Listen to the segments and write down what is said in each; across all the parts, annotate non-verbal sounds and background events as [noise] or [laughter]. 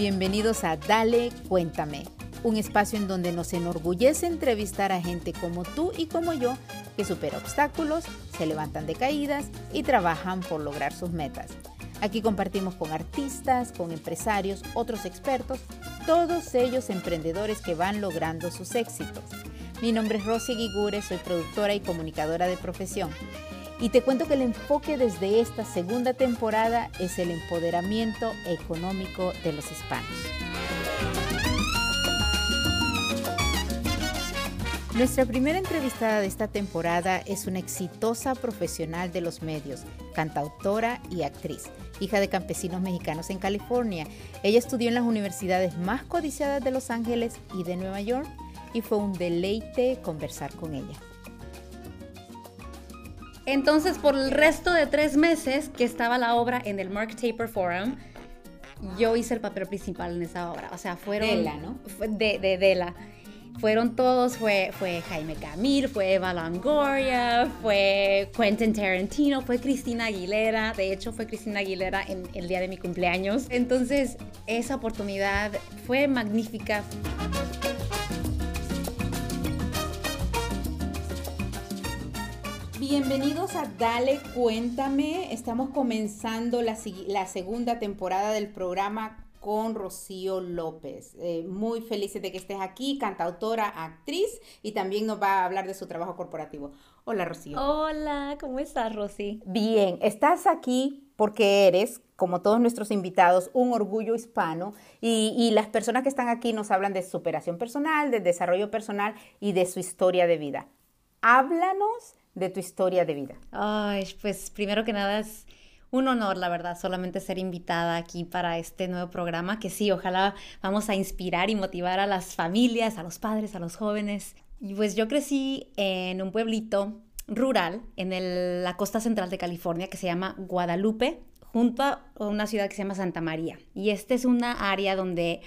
Bienvenidos a Dale, cuéntame, un espacio en donde nos enorgullece entrevistar a gente como tú y como yo que supera obstáculos, se levantan de caídas y trabajan por lograr sus metas. Aquí compartimos con artistas, con empresarios, otros expertos, todos ellos emprendedores que van logrando sus éxitos. Mi nombre es Rosy Guigure, soy productora y comunicadora de profesión. Y te cuento que el enfoque desde esta segunda temporada es el empoderamiento económico de los hispanos. Nuestra primera entrevistada de esta temporada es una exitosa profesional de los medios, cantautora y actriz, hija de campesinos mexicanos en California. Ella estudió en las universidades más codiciadas de Los Ángeles y de Nueva York y fue un deleite conversar con ella. Entonces, por el resto de tres meses que estaba la obra en el Mark Taper Forum, yo hice el papel principal en esa obra. O sea, fueron... Dela, ¿no? De, de Dela. Fueron todos, fue, fue Jaime Camil, fue Eva Longoria, fue Quentin Tarantino, fue Cristina Aguilera. De hecho, fue Cristina Aguilera en el día de mi cumpleaños. Entonces, esa oportunidad fue magnífica. Bienvenidos a Dale, cuéntame. Estamos comenzando la, la segunda temporada del programa con Rocío López. Eh, muy felices de que estés aquí, cantautora, actriz y también nos va a hablar de su trabajo corporativo. Hola Rocío. Hola, ¿cómo estás Rosy? Bien, estás aquí porque eres, como todos nuestros invitados, un orgullo hispano y, y las personas que están aquí nos hablan de superación personal, de desarrollo personal y de su historia de vida. Háblanos de tu historia de vida. Ay, pues primero que nada es un honor, la verdad, solamente ser invitada aquí para este nuevo programa, que sí, ojalá vamos a inspirar y motivar a las familias, a los padres, a los jóvenes. Y pues yo crecí en un pueblito rural en la costa central de California que se llama Guadalupe, junto a una ciudad que se llama Santa María. Y esta es una área donde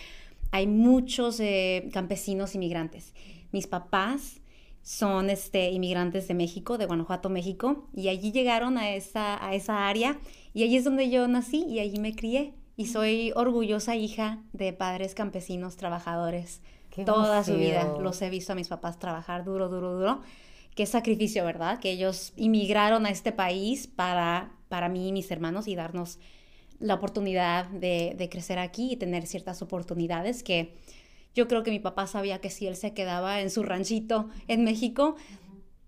hay muchos eh, campesinos inmigrantes. Mis papás son este, inmigrantes de México, de Guanajuato, México, y allí llegaron a esa, a esa área y allí es donde yo nací y allí me crié. Y soy orgullosa hija de padres campesinos trabajadores. Toda su vida los he visto a mis papás trabajar duro, duro, duro. Qué sacrificio, ¿verdad? Que ellos inmigraron a este país para, para mí y mis hermanos y darnos la oportunidad de, de crecer aquí y tener ciertas oportunidades que yo creo que mi papá sabía que si él se quedaba en su ranchito en México,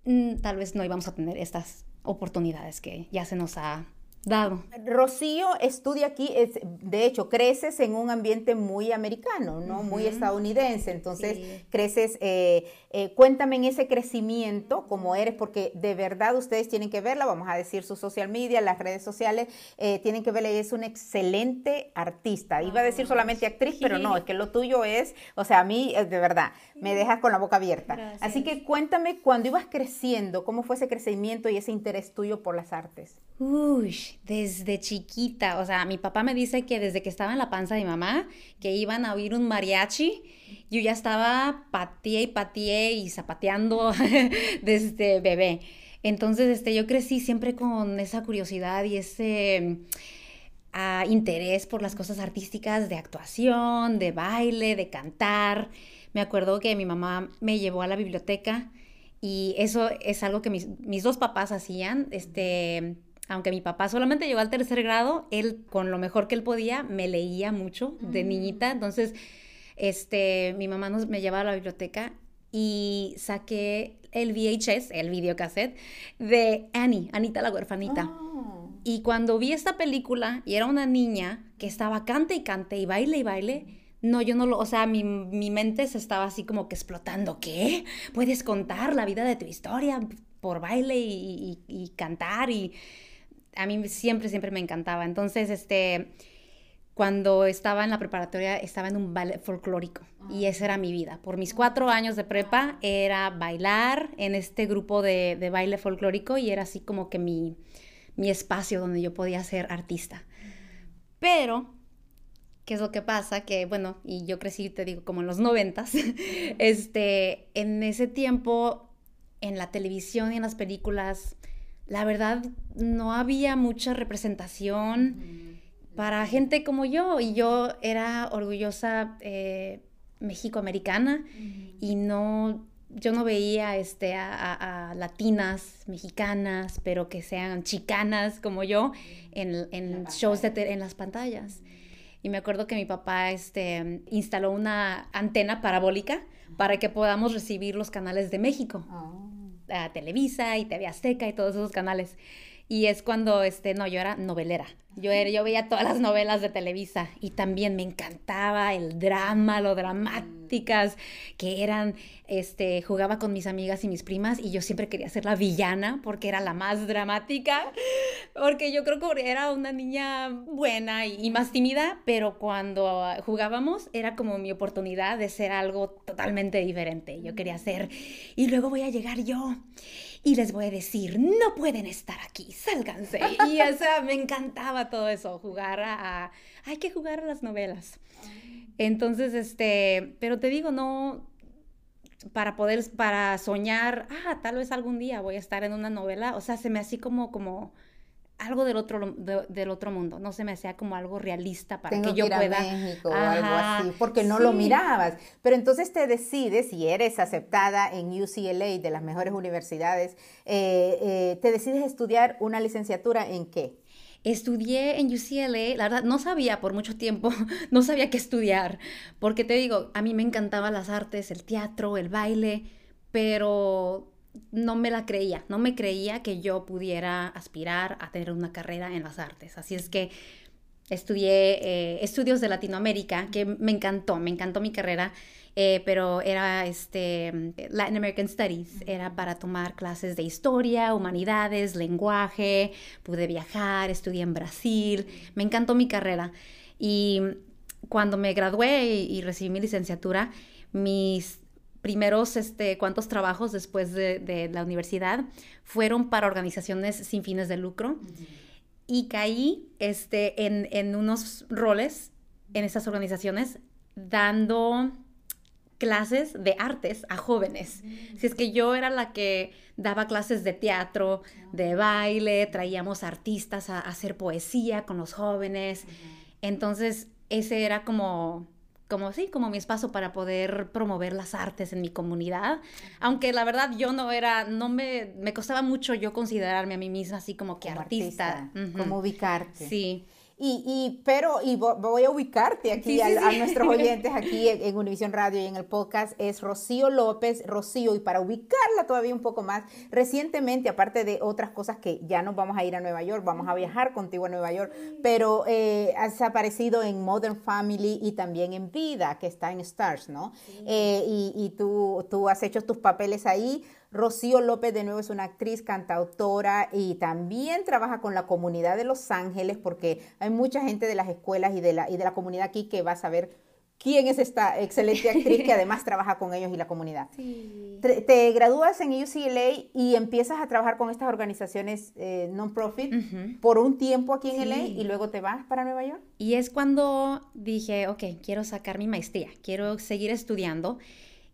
mm, tal vez no íbamos a tener estas oportunidades que ya se nos ha dado. Rocío estudia aquí, es, de hecho, creces en un ambiente muy americano, ¿no? Muy estadounidense, entonces creces, eh, eh, cuéntame en ese crecimiento, como eres, porque de verdad ustedes tienen que verla, vamos a decir su social media, las redes sociales, eh, tienen que verla, ella es una excelente artista, iba a decir solamente actriz, pero no, es que lo tuyo es, o sea, a mí, de verdad, me dejas con la boca abierta. Así que cuéntame, cuando ibas creciendo, ¿cómo fue ese crecimiento y ese interés tuyo por las artes? Uy, desde chiquita, o sea, mi papá me dice que desde que estaba en la panza de mi mamá, que iban a oír un mariachi, yo ya estaba pateé y pateé y zapateando [laughs] desde bebé. Entonces, este, yo crecí siempre con esa curiosidad y ese ah, interés por las cosas artísticas de actuación, de baile, de cantar. Me acuerdo que mi mamá me llevó a la biblioteca y eso es algo que mis, mis dos papás hacían. Este, aunque mi papá solamente llegó al tercer grado, él con lo mejor que él podía me leía mucho de mm. niñita. Entonces, este, mi mamá nos, me llevaba a la biblioteca y saqué el VHS, el videocassette, de Annie, Anita la huerfanita. Oh. Y cuando vi esta película y era una niña que estaba cante y cante y baile y baile, no, yo no lo, o sea, mi, mente se estaba así como que explotando. ¿Qué? ¿Puedes contar la vida de tu historia por baile y cantar? Y a mí siempre, siempre me encantaba. Entonces, este, cuando estaba en la preparatoria, estaba en un ballet folclórico y esa era mi vida. Por mis cuatro años de prepa era bailar en este grupo de, de baile folclórico y era así como que mi, mi espacio donde yo podía ser artista. Pero ¿Qué es lo que pasa? Que, bueno, y yo crecí, te digo, como en los noventas, [laughs] este, en ese tiempo, en la televisión y en las películas, la verdad no había mucha representación. para gente como yo. Y yo era orgullosa eh, mexicoamericana y no, yo no veía este, a, latinas, mexicanas, pero que sean chicanas como yo en, en shows de en las pantallas. Y me acuerdo que mi papá este, instaló una antena parabólica para que podamos recibir los canales de México. Oh. Televisa y TV Azteca y todos esos canales. Y es cuando, este, no, yo era novelera. Yo, era, yo veía todas las novelas de Televisa y también me encantaba el drama, lo dramáticas que eran, este, jugaba con mis amigas y mis primas y yo siempre quería ser la villana porque era la más dramática, porque yo creo que era una niña buena y, y más tímida, pero cuando jugábamos era como mi oportunidad de ser algo totalmente diferente. Yo quería ser, y luego voy a llegar yo y les voy a decir, no pueden estar aquí, sálganse. Y o sea, me encantaba todo eso, jugar a, hay que jugar a las novelas. Entonces, este, pero te digo, no, para poder, para soñar, ah, tal vez algún día voy a estar en una novela, o sea, se me así como, como, algo del otro, del otro mundo. No se me hacía como algo realista para que yo pueda. México o algo así, porque no lo mirabas. Pero entonces te decides, y eres aceptada en UCLA, de las mejores universidades, eh, eh, te decides estudiar una licenciatura en qué? Estudié en UCLA, la verdad no sabía por mucho tiempo, [laughs] no sabía qué estudiar, porque te digo, a mí me encantaban las artes, el teatro, el baile, pero no me la creía, no me creía que yo pudiera aspirar a tener una carrera en las artes. Así es que estudié eh, estudios de Latinoamérica, que me encantó, me encantó mi carrera, eh, pero era este, Latin American Studies, era para tomar clases de historia, humanidades, lenguaje, pude viajar, estudié en Brasil, me encantó mi carrera. Y cuando me gradué y recibí mi licenciatura, mis primeros este, cuantos trabajos después de, la universidad fueron para organizaciones sin fines de lucro. Y caí este, en, en unos roles en esas organizaciones dando clases de artes a jóvenes. Si es que yo era la que daba clases de teatro, de baile, traíamos artistas a, hacer poesía con los jóvenes. Entonces, ese era como como sí, como mi espacio para poder promover las artes en mi comunidad. Aunque la verdad yo no era, no me, me costaba mucho yo considerarme a mí misma así como que artista. Como ubicarte. Sí. Y, y, pero, y voy a ubicarte aquí a, nuestros oyentes [laughs] aquí en, en Univisión Radio y en el podcast, es Rocío López. Rocío, y para ubicarla todavía un poco más, recientemente, aparte de otras cosas que ya nos vamos a ir a Nueva York, vamos a viajar contigo a Nueva York, pero eh, has aparecido en Modern Family y también en Vida, que está en Stars, ¿no? Eh, y, y tú, tú has hecho tus papeles ahí. Rocío López de nuevo es una actriz, cantautora y también trabaja con la comunidad de Los Ángeles porque hay mucha gente de las escuelas y de la, y de la comunidad aquí que va a saber quién es esta excelente actriz que [laughs] además trabaja con ellos y la comunidad. Te, gradúas en UCLA y empiezas a trabajar con estas organizaciones eh, non-profit por un tiempo aquí en LA y luego te vas para Nueva York. Y es cuando dije, ok, quiero sacar mi maestría, quiero seguir estudiando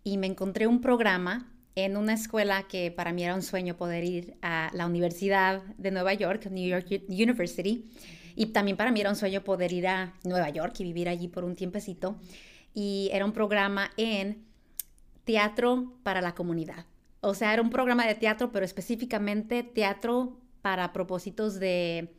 y me encontré un programa en una escuela que para mí era un sueño poder ir a la Universidad de Nueva York, New York University, y también para mí era un sueño poder ir a Nueva York y vivir allí por un tiempecito. Y era un programa en teatro para la comunidad. O sea, era un programa de teatro, pero específicamente teatro para propósitos de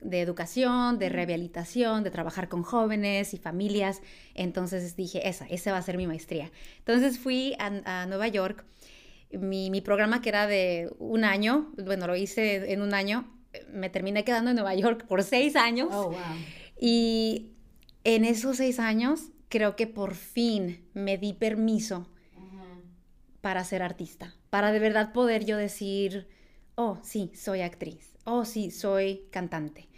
de educación, de rehabilitación, de trabajar con jóvenes y familias. Entonces dije, esa, esa va a ser mi maestría. Entonces fui a, Nueva York. Mi, mi, programa que era de un año, bueno, lo hice en un año, me terminé quedando en Nueva York por seis años. Oh, wow. Y en esos seis años creo que por fin me di permiso para ser artista, para de verdad poder yo decir, oh, sí, soy actriz, oh, sí, soy cantante.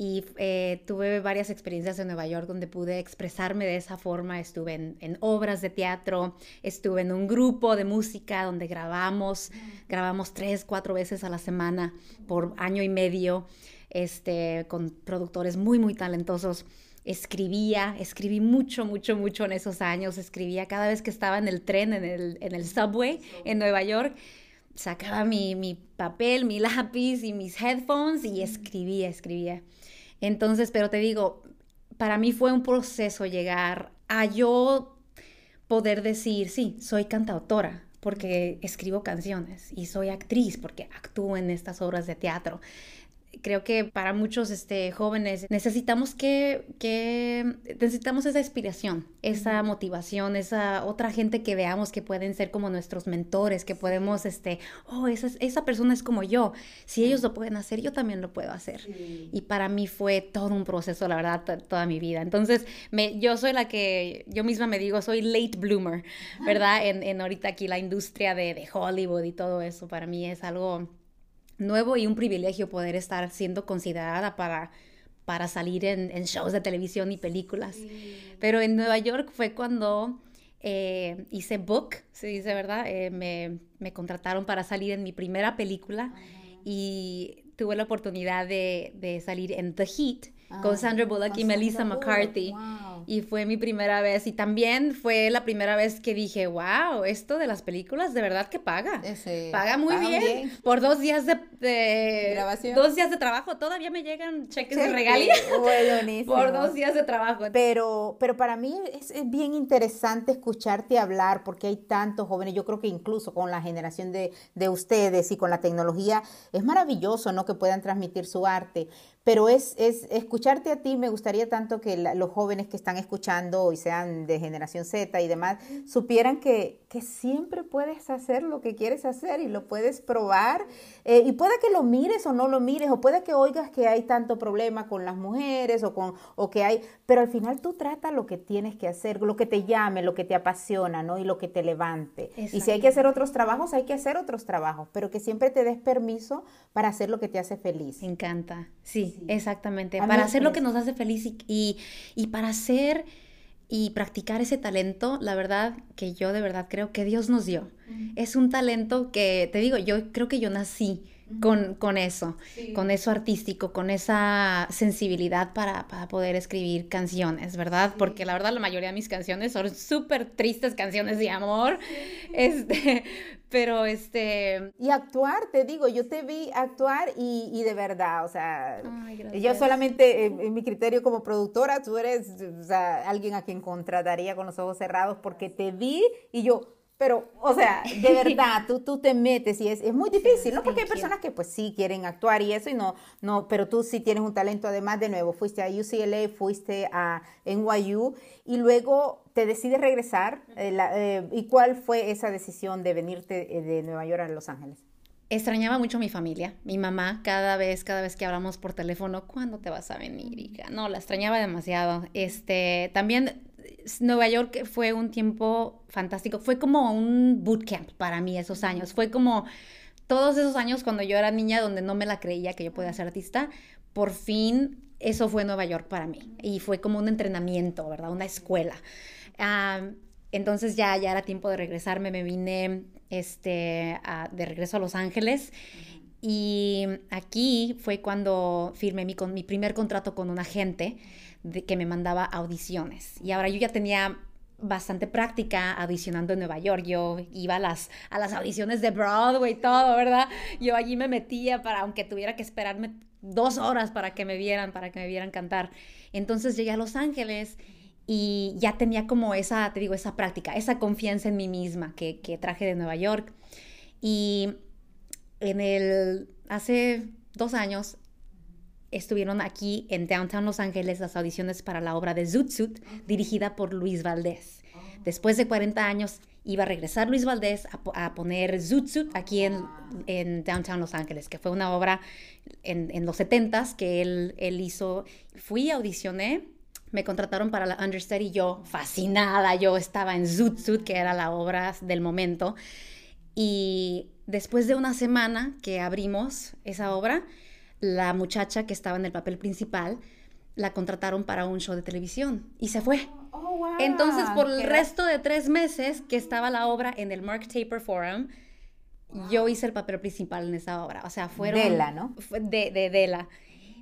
Y eh, tuve varias experiencias en Nueva York donde pude expresarme de esa forma. Estuve en, obras de teatro, estuve en un grupo de música donde grabamos, grabamos tres, cuatro veces a la semana por año y medio, este, con productores muy, muy talentosos. Escribía, escribí mucho, mucho, mucho en esos años. Escribía cada vez que estaba en el tren, en el, en el subway en Nueva York sacaba mi, mi, papel, mi [laughs] lápiz y mis headphones y escribía, escribía. Entonces, pero te digo, para mí fue un proceso llegar a yo poder decir, sí, soy cantautora porque escribo canciones y soy actriz porque actúo en estas obras de teatro creo que para muchos este, jóvenes necesitamos que, que, necesitamos esa inspiración, esa motivación, esa otra gente que veamos que pueden ser como nuestros mentores, que podemos, este, oh, esa, esa persona es como yo, si ellos lo pueden hacer, yo también lo puedo hacer. Y para mí fue todo un proceso, la verdad, toda mi vida. Entonces, me, yo soy la que, yo misma me digo, soy late bloomer, ¿verdad? En, en ahorita aquí la industria de, de Hollywood y todo eso, para mí es algo nuevo y un privilegio poder estar siendo considerada para, para salir en, shows de televisión y películas. Pero en Nueva York fue cuando eh, hice book, se dice, ¿verdad? Eh, me, me, contrataron para salir en mi primera película y tuve la oportunidad de, de salir en The Heat con ah, Sandra Bullock y Melissa McCarthy. Y fue mi primera vez. Y también fue la primera vez que dije, wow, esto de las películas de verdad que paga. paga muy bien. Por dos días de, grabación. Dos días de trabajo. Todavía me llegan cheques de regalía. [laughs] Por dos días de trabajo. Pero, pero para mí es, bien interesante escucharte hablar porque hay tantos jóvenes. Yo creo que incluso con la generación de, de ustedes y con la tecnología es maravilloso, ¿no? Que puedan transmitir su arte pero es, es, escucharte a ti, me gustaría tanto que los jóvenes que están escuchando y sean de generación Z y demás, supieran que, que siempre puedes hacer lo que quieres hacer y lo puedes probar. Eh, y puede que lo mires o no lo mires, o puede que oigas que hay tanto problema con las mujeres o, con, o que hay, pero al final tú trata lo que tienes que hacer, lo que te llame, lo que te apasiona, ¿no? Y lo que te levante. Y si hay que hacer otros trabajos, hay que hacer otros trabajos, pero que siempre te des permiso para hacer lo que te hace feliz. Me encanta, sí, exactamente. Para hacer lo que nos hace feliz y, y, y para hacer y practicar ese talento, la verdad que yo de verdad creo que Dios nos dio. Es un talento que, te digo, yo creo que yo nací con, con eso, con eso artístico, con esa sensibilidad para, para poder escribir canciones, ¿verdad? Porque la verdad la mayoría de mis canciones son súper tristes canciones de amor, este, [laughs] pero este... Y actuar, te digo, yo te vi actuar y, y de verdad, o sea, yo solamente, en, mi criterio como productora, tú eres o sea, alguien a quien contrataría con los ojos cerrados porque te vi y yo pero, o sea, de [laughs] verdad, tú, tú te metes y es, es muy difícil, ¿no? Porque hay personas que pues sí quieren actuar y eso y no, no, pero tú sí tienes un talento además, de nuevo, fuiste a UCLA, fuiste a NYU y luego te decides regresar. Eh, eh, ¿Y cuál fue esa decisión de venirte eh, de Nueva York a Los Ángeles? Extrañaba mucho a mi familia, mi mamá, cada vez, cada vez que hablamos por teléfono, ¿cuándo te vas a venir, hija? No, la extrañaba demasiado. Este, también Nueva York fue un tiempo fantástico. Fue como un bootcamp para mí esos años. Fue como todos esos años cuando yo era niña donde no me la creía que yo podía ser artista. Por fin eso fue Nueva York para mí. Y fue como un entrenamiento, ¿verdad? Una escuela. entonces ya, ya era tiempo de regresarme. Me vine este, de regreso a Los Ángeles. Y aquí fue cuando firmé mi, mi primer contrato con un agente de que me mandaba audiciones. Y ahora yo ya tenía bastante práctica audicionando en Nueva York. Yo iba a las, a las audiciones de Broadway y todo, ¿verdad? Yo allí me metía para, aunque tuviera que esperarme dos horas para que me vieran, para que me vieran cantar. Entonces llegué a Los Ángeles y ya tenía como esa, te digo, esa práctica, esa confianza en mí misma que, que traje de Nueva York. Y en el, hace dos años estuvieron aquí en Downtown Los Ángeles las audiciones para la obra de Zoot Suit, dirigida por Luis Valdés. Después de 40 años iba a regresar Luis Valdés a, poner Zoot Suit aquí en, en, Downtown Los Ángeles, que fue una obra en, en los 70s que él, él hizo. Fui, audicioné, me contrataron para la understudy yo fascinada, yo estaba en Zoot Suit, que era la obra del momento. Y después de una semana que abrimos esa obra, la muchacha que estaba en el papel principal la contrataron para un show de televisión y se fue. Oh, Entonces, por el resto de tres meses que estaba la obra en el Mark Taper Forum, yo hice el papel principal en esa obra. O sea, fueron... Dela, ¿no? De, de Dela.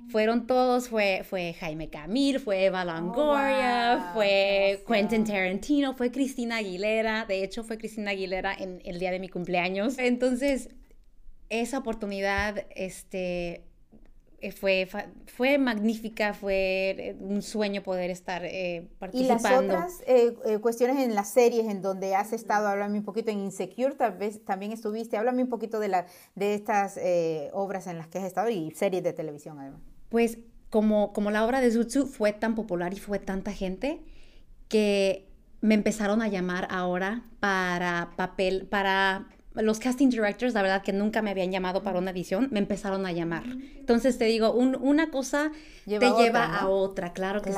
Fueron todos, fue, fue Jaime Camil, fue Eva oh, Longoria, fue Quentin Tarantino, fue Cristina Aguilera. De hecho, fue Cristina Aguilera en el día de mi cumpleaños. Entonces, esa oportunidad, este, fue, fue magnífica, fue eh, un sueño poder estar eh, participando. Y las otras cuestiones en las series en donde has estado, háblame un poquito en Insecure, tal vez también estuviste, háblame un poquito de, la, de estas obras en las que has estado y series de televisión además. Pues como, como la obra de Zutsu fue tan popular y fue tanta gente que me empezaron a llamar ahora para papel, para los casting directors, la verdad que nunca me habían llamado para una edición, me empezaron a llamar. Entonces te digo, una cosa te lleva a otra, claro que sí.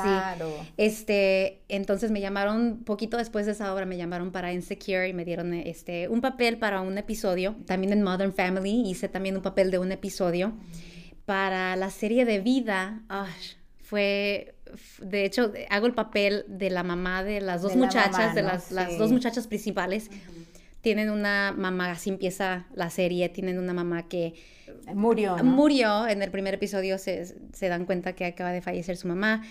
Este, entonces me llamaron, poquito después de esa obra, me llamaron para Insecure y me dieron este, un papel para un episodio. También en Modern Family hice también un papel de un episodio. Para la serie de vida, fue, de hecho, hago el papel de la mamá de las dos muchachas, de las, las, dos muchachas principales tienen una mamá, así empieza la serie, tienen una mamá que murió. Murió, en el primer episodio se, dan cuenta que acaba de fallecer su mamá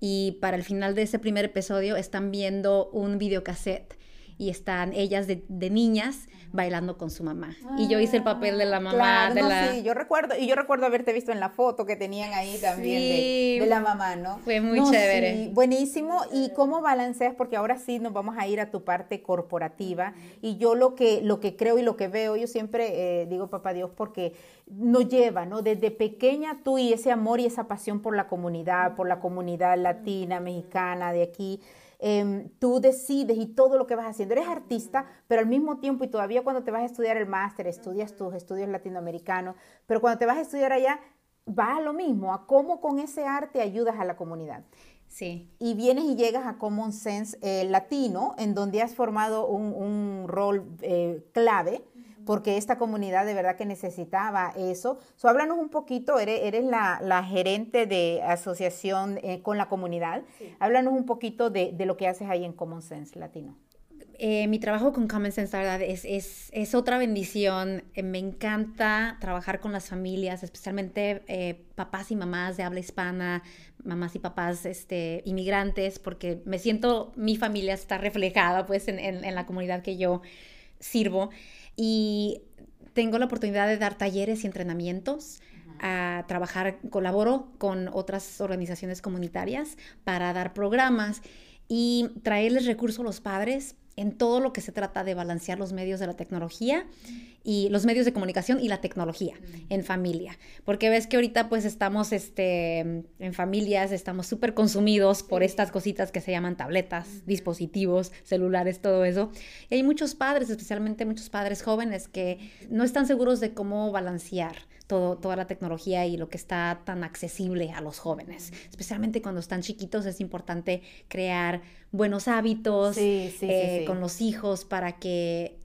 y para el final de ese primer episodio están viendo un videocassette y están ellas de, de niñas bailando con su mamá. y yo hice el papel de la mamá. de la... Sí, yo recuerdo, y yo recuerdo haberte visto en la foto que tenían ahí también de, la mamá, ¿no? Fue muy chévere. buenísimo. ¿Y cómo balanceas? Porque ahora sí nos vamos a ir a tu parte corporativa. Y yo lo que, lo que creo y lo que veo, yo siempre eh, digo, papá Dios, porque nos lleva, ¿no? Desde pequeña tú y ese amor y esa pasión por la comunidad, por la comunidad latina, mexicana, de aquí. Em, tú decides y todo lo que vas haciendo. Eres artista, pero al mismo tiempo y todavía cuando te vas a estudiar el máster, estudias tus estudios latinoamericanos, pero cuando te vas a estudiar allá, va a lo mismo, a cómo con ese arte ayudas a la comunidad. Sí. Y vienes y llegas a Common Sense eh, Latino, en donde has formado un, rol eh, clave porque esta comunidad de verdad que necesitaba eso. So, háblanos un poquito, eres, eres la, gerente de asociación eh, con la comunidad. Háblanos un poquito de, lo que haces ahí en Common Sense Latino. Eh, mi trabajo con Common Sense, verdad, es, es, otra bendición. Eh, me encanta trabajar con las familias, especialmente papás y mamás de habla hispana, mamás y papás este, inmigrantes, porque me siento, mi familia está reflejada pues en, en la comunidad que yo sirvo y tengo la oportunidad de dar talleres y entrenamientos a trabajar, colaboro con otras organizaciones comunitarias para dar programas y traerles recursos a los padres en todo lo que se trata de balancear los medios de la tecnología y los medios de comunicación y la tecnología en familia. Porque ves que ahorita pues estamos este, en familias, estamos súper consumidos por estas cositas que se llaman tabletas, dispositivos, celulares, todo eso. Y hay muchos padres, especialmente muchos padres jóvenes, que no están seguros de cómo balancear todo, toda la tecnología y lo que está tan accesible a los jóvenes. Especialmente cuando están chiquitos es importante crear buenos hábitos eh, con los hijos para que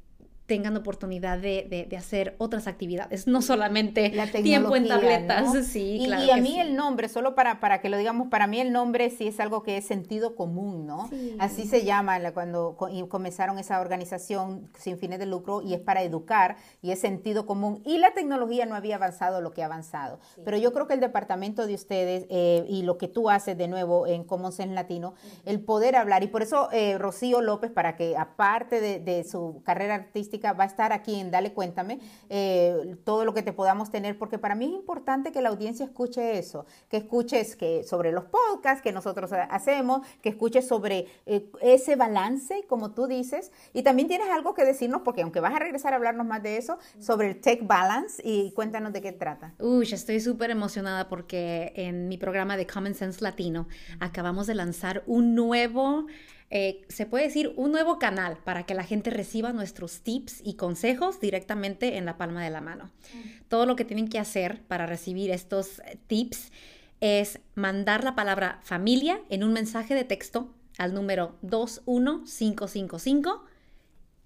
tengan oportunidad de, de, hacer otras actividades, no solamente tiempo en tabletas. Sí, y, y a mí el nombre, solo para, para que lo digamos, para mí el nombre sí es algo que es sentido común, ¿no? Así se llama cuando comenzaron esa organización sin fines de lucro y es para educar y es sentido común. Y la tecnología no había avanzado lo que ha avanzado. Pero yo creo que el departamento de ustedes eh, y lo que tú haces de nuevo en Common Sense Latino, el poder hablar, y por eso eh, Rocío López, para que aparte de, de su carrera artística, va a estar aquí en Dale Cuéntame, eh, todo lo que te podamos tener, porque para mí es importante que la audiencia escuche eso, que escuches que sobre los podcasts que nosotros hacemos, que escuches sobre eh, ese balance, como tú dices, y también tienes algo que decirnos, porque aunque vas a regresar a hablarnos más de eso, sobre el Tech Balance, y cuéntanos de qué trata. Uy, estoy súper emocionada porque en mi programa de Common Sense Latino acabamos de lanzar un nuevo eh, se puede decir, un nuevo canal para que la gente reciba nuestros tips y consejos directamente en la palma de la mano. Todo lo que tienen que hacer para recibir estos eh, tips es mandar la palabra familia en un mensaje de texto al número 21555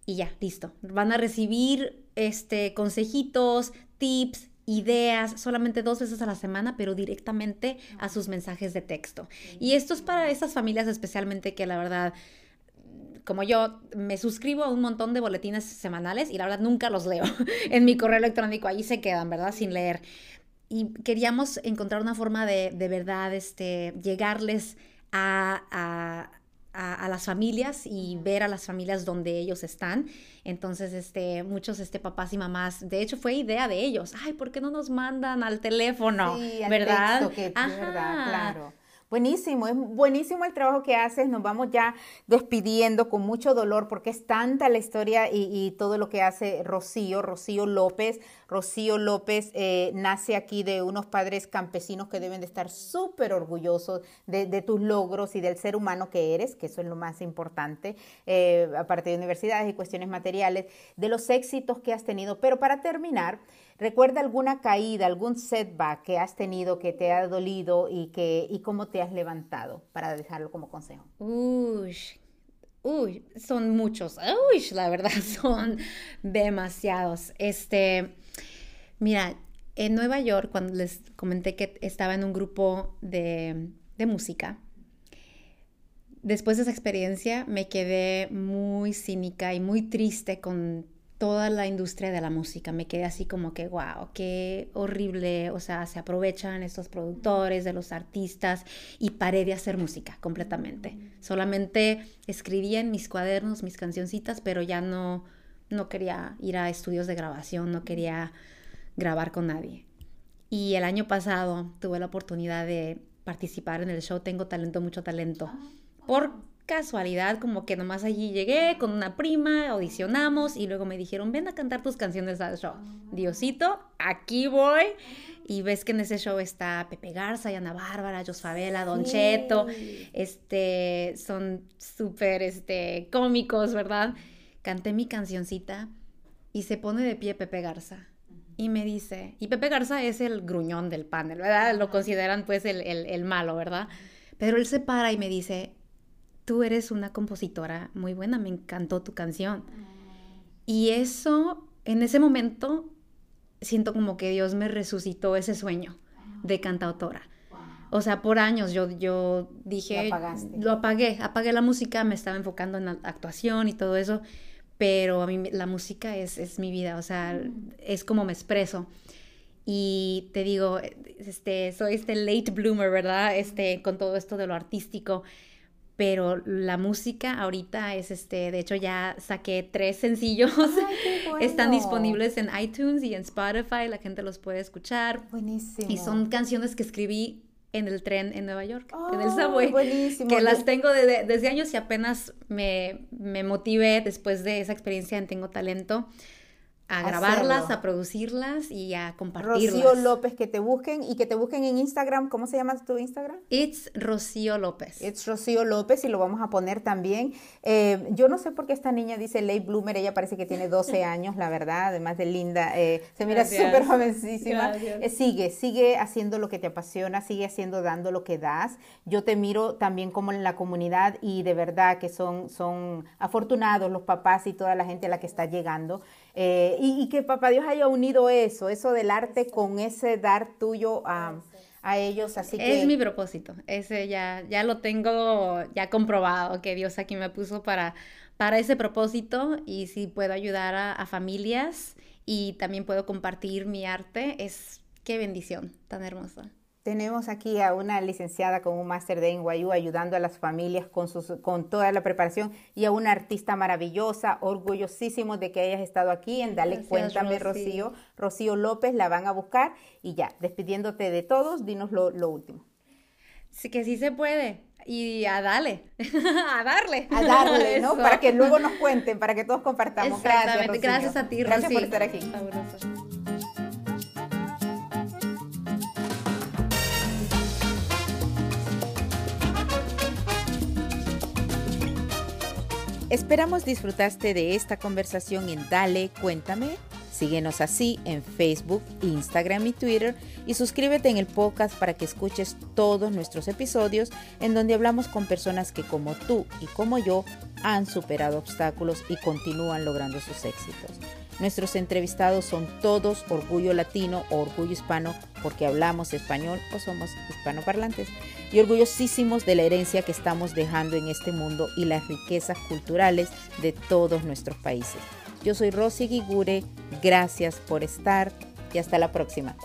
y ya, listo. Van a recibir este consejitos, tips, ideas solamente dos veces a la semana, pero directamente a sus mensajes de texto. Y esto es para esas familias especialmente que la verdad como yo me suscribo a un montón de boletines semanales y la verdad nunca los leo [laughs] en mi correo electrónico, ahí se quedan, ¿verdad? Sin leer. Y queríamos encontrar una forma de, de verdad este, llegarles a, a, las familias y ver a las familias donde ellos están. Entonces, este, muchos este, papás y mamás, de hecho fue idea de ellos, ay, ¿por qué no nos mandan al teléfono? Sí, ¿verdad? que, ¿verdad? Claro. Buenísimo, es buenísimo el trabajo que haces. Nos vamos ya despidiendo con mucho dolor porque es tanta la historia y, todo lo que hace Rocío, Rocío López. Rocío López eh, nace aquí de unos padres campesinos que deben de estar súper orgullosos de, tus logros y del ser humano que eres, que eso es lo más importante, eh, aparte de universidades y cuestiones materiales, de los éxitos que has tenido. Pero para terminar, ¿Recuerda alguna caída, algún setback que has tenido que te ha dolido y, que, y cómo te has levantado para dejarlo como consejo? Uy, uy, son muchos. Uy, la verdad, [laughs] son demasiados. Este, mira, en Nueva York, cuando les comenté que estaba en un grupo de, de música, después de esa experiencia me quedé muy cínica y muy triste con toda la industria de la música. Me quedé así como que, wow, qué horrible, o sea, se aprovechan estos productores de los artistas y paré de hacer música completamente. Solamente escribía en mis cuadernos mis cancioncitas, pero ya no, no quería ir a estudios de grabación, no quería grabar con nadie. Y el año pasado tuve la oportunidad de participar en el show Tengo Talento, Mucho Talento. Por casualidad, como que nomás allí llegué con una prima, audicionamos y luego me dijeron, ven a cantar tus canciones al show. Diosito, aquí voy. Y ves que en ese show está Pepe Garza, Ana Bárbara, Jos Favela, Don Cheto, este, son súper este, cómicos, ¿verdad? Canté mi cancioncita y se pone de pie Pepe Garza y me dice, y Pepe Garza es el gruñón del panel, ¿verdad? Lo consideran pues el, el malo, ¿verdad? Pero él se para y me dice, tú eres una compositora muy buena, me encantó tu canción. Y eso, en ese momento, siento como que Dios me resucitó ese sueño de cantautora. O sea, por años yo, yo dije, lo, apagué, apagué la música, me estaba enfocando en la actuación y todo eso, pero a mí la música es, es mi vida, o sea, es como me expreso. Y te digo, este, soy este late bloomer, ¿verdad? Este, con todo esto de lo artístico pero la música ahorita es este, de hecho ya saqué tres sencillos, [laughs] están disponibles en iTunes y en Spotify, la gente los puede escuchar. Buenísimo. Y son canciones que escribí en el tren en Nueva York, en el subway. Buenísimo. Que las tengo desde años y apenas me, me motivé después de esa experiencia en Tengo Talento a grabarlas, a producirlas y a compartirlas. Rocío López, que te busquen y que te busquen en Instagram. ¿Cómo se llama tu Instagram? It's Rocío López. It's Rocío López y lo vamos a poner también. Eh, yo no sé por qué esta niña dice late bloomer, ella parece que tiene 12 [laughs] años, la verdad, además de linda. Eh, se mira súper jovencísima. Eh, sigue, sigue haciendo lo que te apasiona, sigue haciendo, dando lo que das. Yo te miro también como en la comunidad y de verdad que son, son afortunados los papás y toda la gente a la que está llegando. Eh, y, que papá Dios haya unido eso, eso del arte con ese dar tuyo a, ellos, así que... Es mi propósito, ese ya, ya lo tengo ya comprobado, que Dios aquí me puso para, para ese propósito y si puedo ayudar a familias y también puedo compartir mi arte, es qué bendición tan hermosa. Tenemos aquí a una licenciada con un máster de NYU ayudando a las familias con, sus, con toda la preparación y a una artista maravillosa, orgullosísimo de que hayas estado aquí en Dale Cuéntame, Rocío. Rocío López, la van a buscar y ya, despidiéndote de todos, dinos lo, último. Sí, que sí se puede. Y a darle, [laughs] a darle. A darle, ¿no? Para que luego nos cuenten, para que todos compartamos. Gracias, Rocío. Gracias a ti, Rocío. Gracias por estar aquí. Esperamos disfrutaste de esta conversación en Dale, cuéntame. Síguenos así en Facebook, Instagram y Twitter y suscríbete en el podcast para que escuches todos nuestros episodios en donde hablamos con personas que como tú y como yo han superado obstáculos y continúan logrando sus éxitos. Nuestros entrevistados son todos orgullo latino o orgullo hispano porque hablamos español o somos hispanoparlantes y orgullosísimos de la herencia que estamos dejando en este mundo y las riquezas culturales de todos nuestros países. Yo soy Rosy Guigure, gracias por estar y hasta la próxima.